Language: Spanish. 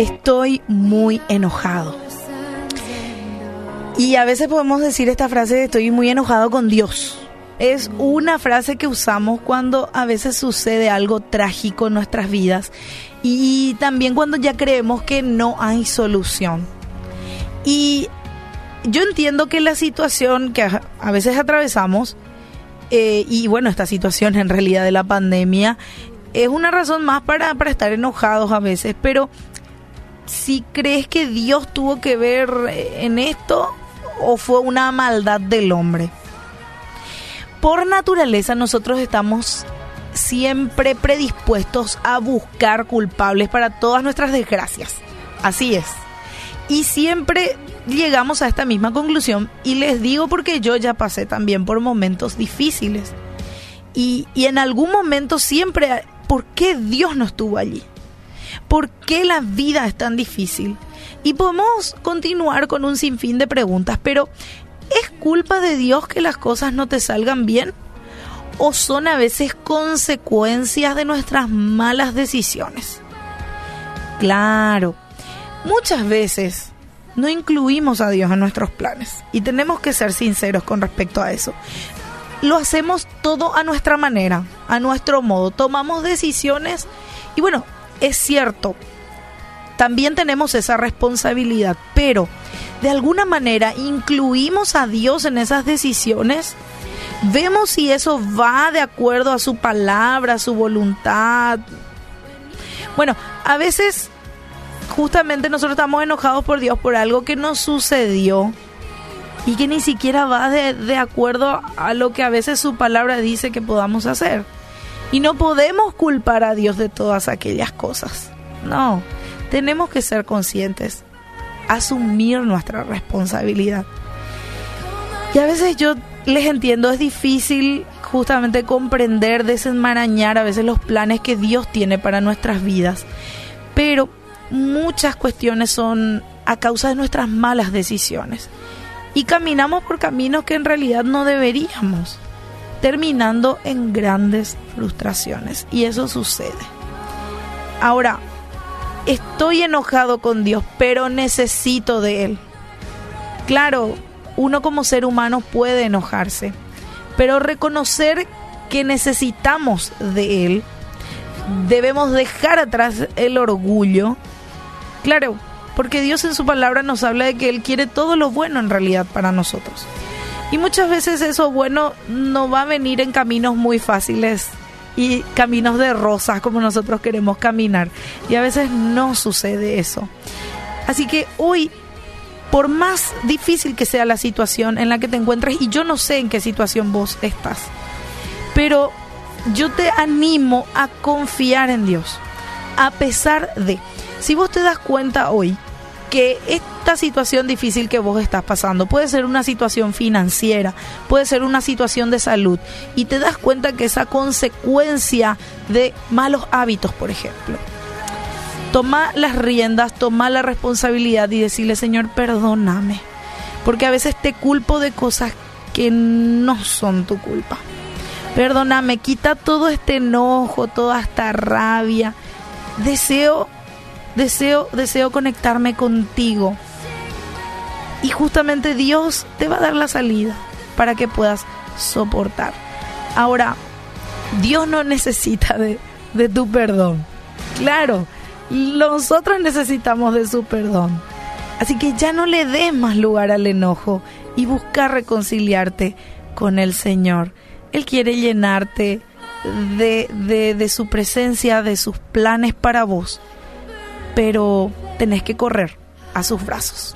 Estoy muy enojado. Y a veces podemos decir esta frase de estoy muy enojado con Dios. Es una frase que usamos cuando a veces sucede algo trágico en nuestras vidas y también cuando ya creemos que no hay solución. Y yo entiendo que la situación que a veces atravesamos, eh, y bueno, esta situación en realidad de la pandemia, es una razón más para, para estar enojados a veces, pero si crees que Dios tuvo que ver en esto o fue una maldad del hombre. Por naturaleza nosotros estamos siempre predispuestos a buscar culpables para todas nuestras desgracias. Así es. Y siempre llegamos a esta misma conclusión y les digo porque yo ya pasé también por momentos difíciles. Y, y en algún momento siempre, ¿por qué Dios no estuvo allí? ¿Por qué la vida es tan difícil? Y podemos continuar con un sinfín de preguntas, pero ¿es culpa de Dios que las cosas no te salgan bien? ¿O son a veces consecuencias de nuestras malas decisiones? Claro, muchas veces no incluimos a Dios en nuestros planes y tenemos que ser sinceros con respecto a eso. Lo hacemos todo a nuestra manera, a nuestro modo, tomamos decisiones y bueno, es cierto, también tenemos esa responsabilidad, pero de alguna manera incluimos a Dios en esas decisiones. Vemos si eso va de acuerdo a su palabra, a su voluntad. Bueno, a veces justamente nosotros estamos enojados por Dios por algo que nos sucedió y que ni siquiera va de, de, acuerdo a lo que a veces su palabra dice que podamos hacer. Y no podemos culpar a Dios de todas aquellas cosas. No, tenemos que ser conscientes, asumir nuestra responsabilidad. Y a veces yo les entiendo, es difícil justamente comprender, desenmarañar a veces los planes que Dios tiene para nuestras vidas. Pero muchas cuestiones son a causa de nuestras malas decisiones. Y caminamos por caminos que en realidad no deberíamos, terminando en grandes frustraciones. Y eso sucede. Ahora, estoy enojado con Dios, pero necesito de Él. Claro, uno como ser humano puede enojarse, pero reconocer que necesitamos de Él, debemos dejar atrás el orgullo. Claro, porque Dios en su palabra nos habla de que Él quiere todo lo bueno en realidad para nosotros. Y muchas veces eso bueno no va a venir en caminos muy fáciles y caminos de rosas como nosotros queremos caminar. Y a veces no sucede eso. Así que hoy, por más difícil que sea la situación en la que te encuentres, y yo no sé en qué situación vos estás, pero yo te animo a confiar en Dios, a pesar de, si vos te das cuenta hoy que esta situación difícil que vos estás pasando puede ser una situación financiera, puede ser una situación de salud y te das cuenta que esa consecuencia de malos hábitos, por ejemplo. Toma las riendas, toma la responsabilidad y decirle, Señor, perdóname, porque a veces te culpo de cosas que no son tu culpa. Perdóname, quita todo este enojo, toda esta rabia. Deseo deseo, deseo conectarme contigo. Y justamente Dios te va a dar la salida para que puedas soportar. Ahora, Dios no necesita de, de tu perdón. Claro, nosotros necesitamos de su perdón. Así que ya no le des más lugar al enojo y busca reconciliarte con el Señor. Él quiere llenarte de, de, de su presencia, de sus planes para vos pero tenés que correr a sus brazos.